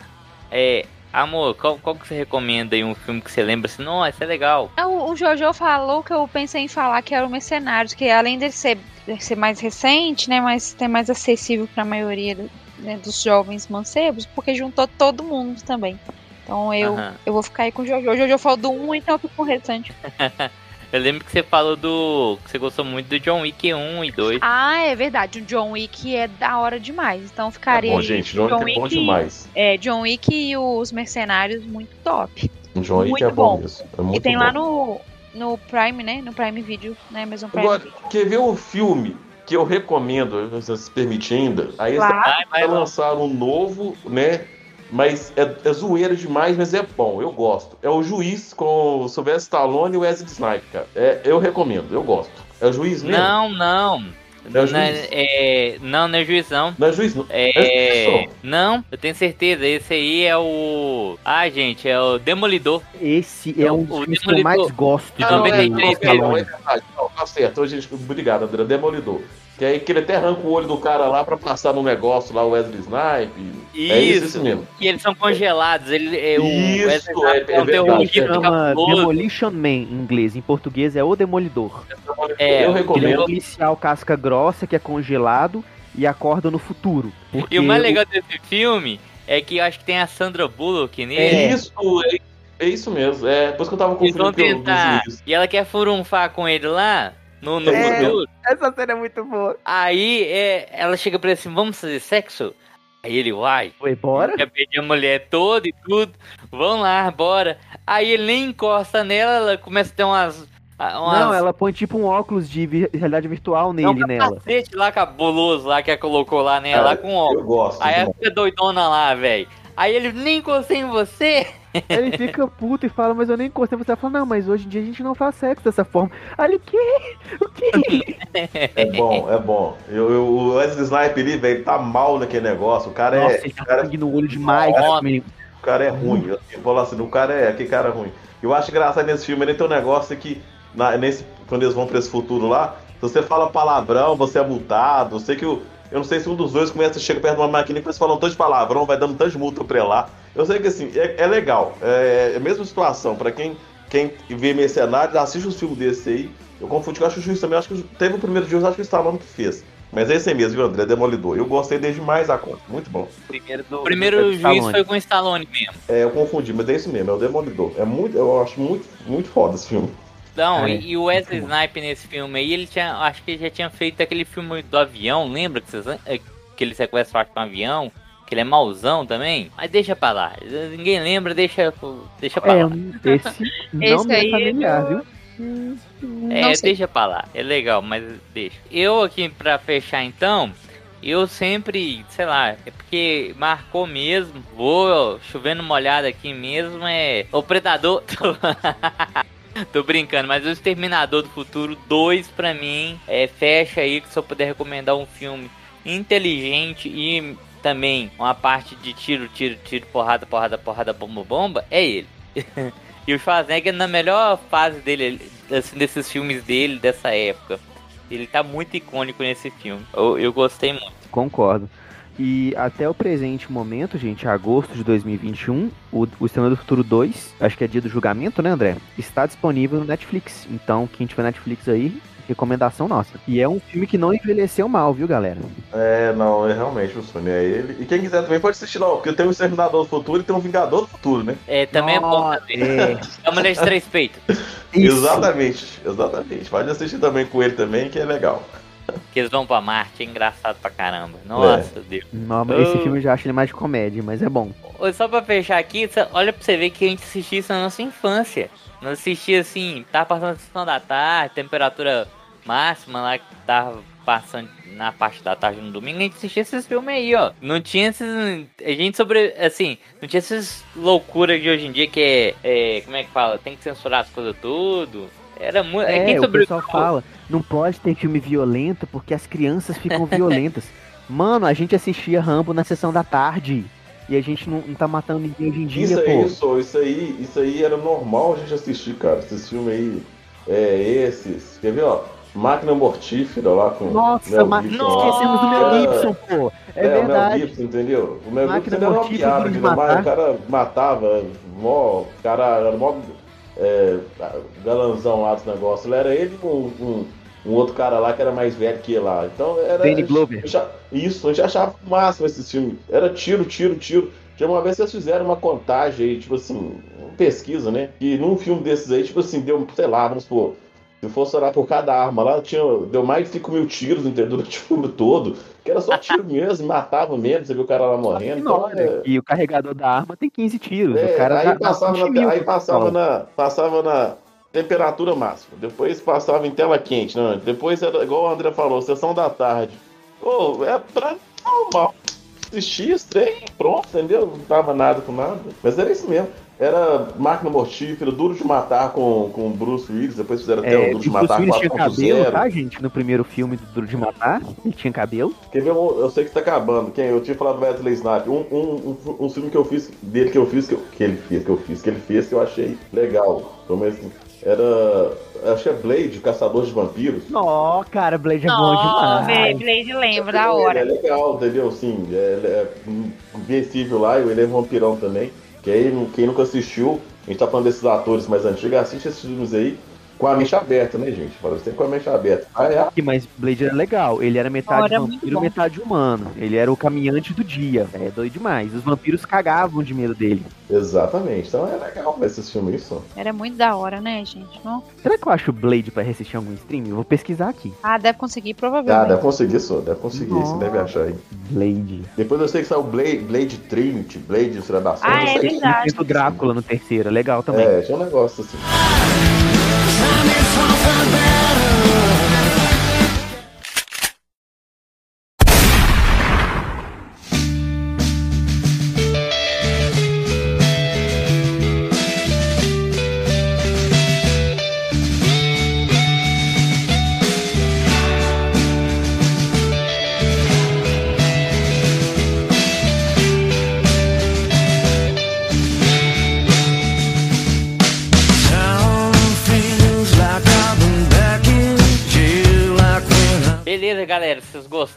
É, amor, qual, qual que você recomenda aí um filme que você lembra assim, nossa, isso é legal. Ah, O, o Jojo falou que eu pensei em falar que era o Mercenários, que além dele ser, de ser mais recente, né, mas ter mais acessível para a maioria do- né, dos jovens mancebos, porque juntou todo mundo também. Então eu, eu vou ficar aí com o Jojo. O Jojo falou do 1, então eu fico com o restante. Eu lembro que você falou do. que você gostou muito do John Wick 1 e 2. Ah, é verdade. O John Wick é da hora demais. Então É ficaria bom, aí. gente. John Wick é bom demais. É, John Wick e os Mercenários, muito top. O John Wick Muito é bom, bom. mesmo. É muito e tem bom. lá no, no Prime, né? No Prime Video, né? Amazon Prime Agora, Video. quer ver um filme que eu recomendo, se se permitir ainda? Aí Claro. esse Vai, lançar um novo, né? Mas é, é zoeiro demais, mas é bom, eu gosto. É o Juiz com o Sylvester Stallone e o Wesley Snipes, cara. É, eu recomendo, eu gosto. É o Juiz mesmo? Não, não. É Não, é, não, não é juiz não. Não é juiz, não. É. É Não, eu tenho certeza. Esse aí é o. Ah, gente, é o Demolidor. Esse é um O dos filmes que eu mais gosto de Ah, não, é, ver não, do é, não, é. Não, tá certo. Hoje, obrigado, André. Demolidor. Que aí que ele até arranca o olho do cara lá pra passar no negócio lá, o Wesley Snipe. É isso, isso mesmo. E eles são congelados. Ele, é, o Isso, Wesley é- Snipes é um verdade. Chama. Demolition Man em inglês. Em português é O Demolidor. É, eu Ele é recomendo. um policial casca grossa que é congelado e acorda no futuro. Porque E o mais legal desse filme é que eu acho que tem a Sandra Bullock nele. É isso, é, é isso mesmo. É, depois que eu tava Eles vão confundindo o tentar. E ela quer furunfar com ele lá no, no É. futuro. Essa cena é muito boa. Aí é, ela chega pra ele assim: vamos fazer sexo? Aí ele vai. Foi, bora? Já perdi a mulher toda e tudo. Vão lá, bora. Aí ele nem encosta nela, ela começa a ter umas. umas Não, ela põe tipo um óculos de vi- realidade virtual é um nele nela. capacete lá cabuloso lá que ela colocou lá nela, lá com óculos. Eu gosto. Aí ela fica doidona lá, velho. Aí ele nem encostei em você. Ele fica puto e fala, mas eu nem encostei. Você fala, não, mas hoje em dia a gente não faz sexo dessa forma. Aí ele, o quê? O quê? É bom, é bom. Eu, eu- o Wesley Snipe ali, velho, tá mal naquele negócio. O cara Nossa, é. ele tá o cara, no olho demais. Amigo. o cara é ruim. Eu, eu falo assim, o cara é. Que cara ruim. Eu acho engraçado nesse filme, ele tem um negócio que. na- nesse, quando eles vão pra esse futuro lá, se você fala palavrão, você é multado. Eu sei que o. Eu não sei se um dos dois começa, chega perto de uma máquina e eles falam tanto de palavrão, vai dando tanto de multa pra lá. Eu sei que assim, é, é legal. É, é a mesma situação. Pra quem, quem vê mercenários, assiste os filmes desse aí. Eu confundi com acho que o juiz também, acho que teve o primeiro juiz, acho que o Stallone que fez. Mas é esse aí mesmo, viu, André? Demolidor. Eu gostei dele demais a conta. Muito bom. Primeiro, do, O primeiro do juiz Stallone. foi com o Stallone mesmo. É, eu confundi, mas é isso mesmo, é o Demolidor. É muito, eu acho muito, muito foda esse filme. Não, É. e, o Wesley Snipe nesse filme aí, ele tinha. Acho que ele já tinha feito aquele filme do avião, lembra? Que, vocês, é, que ele sequestra que um avião. Que ele é mauzão também. Mas deixa pra lá. Ninguém lembra, deixa, deixa pra É, lá. esse não Esse me é aí familiar, viu? É, deixa pra lá. É legal, mas deixa. Eu aqui, pra fechar então, eu sempre, sei lá, é porque marcou mesmo. Vou chovendo molhado aqui mesmo, é. O Predador. Tô brincando, mas o Exterminador do Futuro 2 pra mim é fecha aí que se eu puder recomendar um filme inteligente e também uma parte de tiro, tiro, tiro, porrada, porrada, porrada, bomba, bomba, é ele. e o Schwarzenegger na melhor fase dele, assim, desses filmes dele, dessa época. Ele tá muito icônico nesse filme. Eu, eu gostei muito. Concordo. E até o presente momento, gente, agosto de 2021, o, o Exterminador do Futuro 2, acho que é dia do julgamento, né, André? Está disponível no Netflix. Então, quem tiver Netflix aí, recomendação nossa. E é um filme que não envelheceu mal, viu, galera? É, não, é realmente o Sony, é ele. E quem quiser também pode assistir lá, porque tem o Exterminador do Futuro e tem o Vingador do Futuro, né? É, também é bom também. É, É a mulher de três peitos. Exatamente, exatamente. Pode assistir também com ele também, que é legal. Que eles vão pra Marte, é engraçado pra caramba. Nossa, Deus. Não, esse filme eu já acho ele mais de comédia, mas é bom. Só pra fechar aqui, olha pra você ver que a gente assistia isso na nossa infância. Nós assistia assim, tava passando a sessão da tarde, temperatura máxima lá que tava passando na parte da tarde no domingo, a gente assistia esses filmes aí, ó. Não tinha esses. A gente sobre. Assim, não tinha essas loucuras de hoje em dia que é. é, como é que fala? Tem que censurar as coisas tudo. Era muito. É, quem o sobre- pessoal fala, não pode ter filme violento porque as crianças ficam violentas. Mano, a gente assistia Rambo na sessão da tarde. E a gente não, não tá matando ninguém hoje em dia, Isso pô. aí, isso, isso aí, isso aí era normal a gente assistir, cara. Esses filmes aí, é, esses. Quer ver, ó? Máquina Mortífera lá com. Nossa, Mel Gibson não esquecemos do Mel Gibson, pô. É, É, o Mel verdade. Gibson, entendeu? O Mel Máquina Gibson era uma piada, de Matar. o cara matava, mó, o cara era mó é, galanzão lá dos negócios. Ele era ele com um, um outro cara lá que era mais velho que ele lá. Então era. Danny Glover. já- Isso, a gente achava o máximo esses filmes. Era tiro, tiro, tiro. Tinha uma vez que eles fizeram uma contagem aí, tipo assim, uma pesquisa, né? E num filme desses aí, tipo assim, deu, sei lá, vamos supor, se fosse olhar por cada arma lá, tinha, deu mais de 5 mil tiros entendeu? durante o filme todo. Que era só tiro mesmo, matava mesmo, você viu o cara lá morrendo. Então, Ignora é, que o carregador da arma tem 15 tiros. é, o cara aí, dá- passava 20 na, mil aí passava na, passava na temperatura máxima. Depois passava em tela quente, né? Depois era igual o André falou, sessão da tarde. Pô, é pra normal. Esse trem, pronto, entendeu? Não tava nada com nada. Mas era isso mesmo. Era Máquina Mortífera, Duro de Matar com, com Bruce Willis, depois fizeram até É, o Duro de o Bruce Matar Willis tinha cabelo, 4.0. tá, gente? No primeiro filme do Duro de Matar, ele tinha cabelo. Quer ver? Eu sei que tá acabando. Quem? Eu tinha falado do Wesley Snipes. Um, um, um, um filme que eu fiz dele que eu fiz, que, eu- que ele fez, que eu fiz, que ele fez, que eu achei legal. Pelo menos assim, era. Acho que é Blade, o Caçador de Vampiros. Nó, cara, Blade é bom Não, demais. Blade lembra da Ele é hora. legal, entendeu? Sim, é, ele é invencível lá e ele é vampirão também. Quem, quem nunca assistiu, a gente tá falando desses atores mais antigos, assiste esses filmes aí com a mente aberta, né, gente? Fala sempre com a mente aberta. Ah, é? Mas Blade era legal. Ele era metade vampiro, metade humano. Ele era o caminhante do dia. É doido demais. Os vampiros cagavam de medo dele. Exatamente. Então é legal ver esses filmes isso. Era muito da hora, né, gente? Não? Será que eu acho Blade pra assistir algum stream? Eu vou pesquisar aqui. Ah, deve conseguir, Ah, provavelmente. deve conseguir só, deve conseguir, você deve achar aí. Blade. Depois eu sei que saiu Blade, Blade Trinity, Blade Será da Ah, é verdade. E do Drácula no terceiro. é Legal também. É, tinha um negócio assim. time is often better.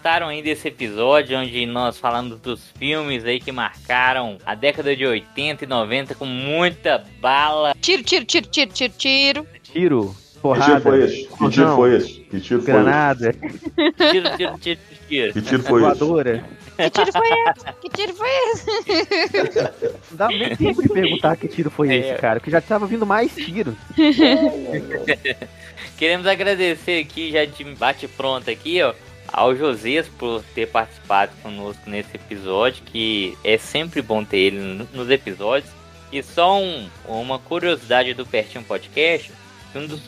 Gostaram aí desse episódio onde nós falamos dos filmes aí que marcaram a década de 80 e 90 com muita bala. Tiro, tiro, tiro, tiro, tiro, tiro. Tiro, Que porrada, tiro foi esse? Que tiro Não. foi esse? Que tiro foi esse? granada, Tiro, tiro, tiro, tiro. Que tiro foi esse? voadora. Que tiro foi esse? Que tiro foi esse? Não dá nem tempo de perguntar que tiro foi É. esse, cara. Porque já tava vindo mais tiro. Queremos agradecer aqui, já de bate pronto aqui, ó, ao Josias por ter participado conosco nesse episódio, que é sempre bom ter ele no- nos episódios. E só um- uma curiosidade do Pertinho Podcast, um dos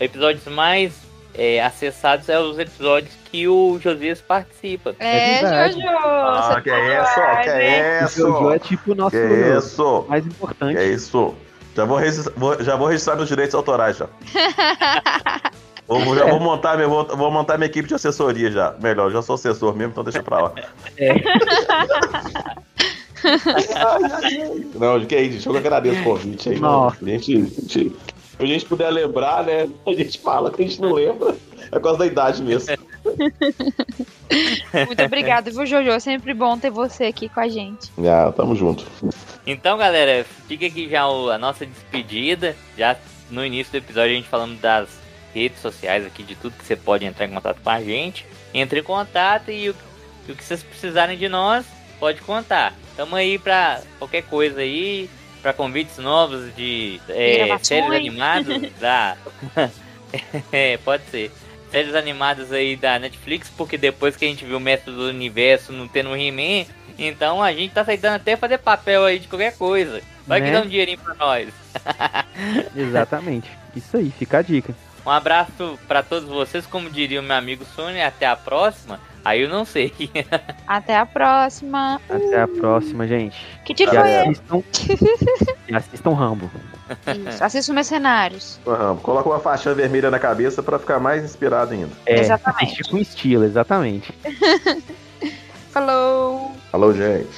episódios mais é, acessados é os episódios que o Josias participa. É, verdade. Jojo. Ah, você que tá é isso? Que né? é O Jojo isso? é tipo o nosso Que é isso? mais Que importante. é isso? Já vou, registrar, vou- já vou registrar meus direitos autorais já. Vou, já vou montar, minha, vou, vou montar minha equipe de assessoria já. Melhor, já sou assessor mesmo, então deixa pra lá. É. Não, que aí, gente, eu que agradeço o convite aí. Nossa. mano. A gente, a gente, se a gente puder lembrar, né? A gente fala que a gente não lembra. É por causa da idade mesmo. Muito obrigada, viu, Jojo? É sempre bom ter você aqui com a gente. Ah, tamo junto. Então, galera, fica aqui já o- a nossa despedida. Já no início do episódio a gente falando das redes sociais aqui, de tudo que você pode entrar em contato com a gente. Entre em contato e o, e o que vocês precisarem de nós, pode contar. Tamo aí pra qualquer coisa aí, pra convites novos de é, séries animadas da. é, pode ser. Séries animadas aí da Netflix, porque depois que a gente viu o Mestre do Universo não tendo He-Man, então a gente tá aceitando até fazer papel aí de qualquer coisa. Vai que Né? dá um dinheirinho pra nós. Exatamente. Isso aí, fica a dica. Um abraço pra todos vocês, como diria o meu amigo Sônia, até a próxima. Aí eu não sei. Até a próxima. Até a próxima, gente. Que tiro foi assistam, e assistam Rambo. Isso. Assista os Mercenários. Aham, Coloca uma faixinha vermelha na cabeça pra ficar mais inspirado ainda. É, Exatamente. assistir com estilo, exatamente. Falou! Alô, gente.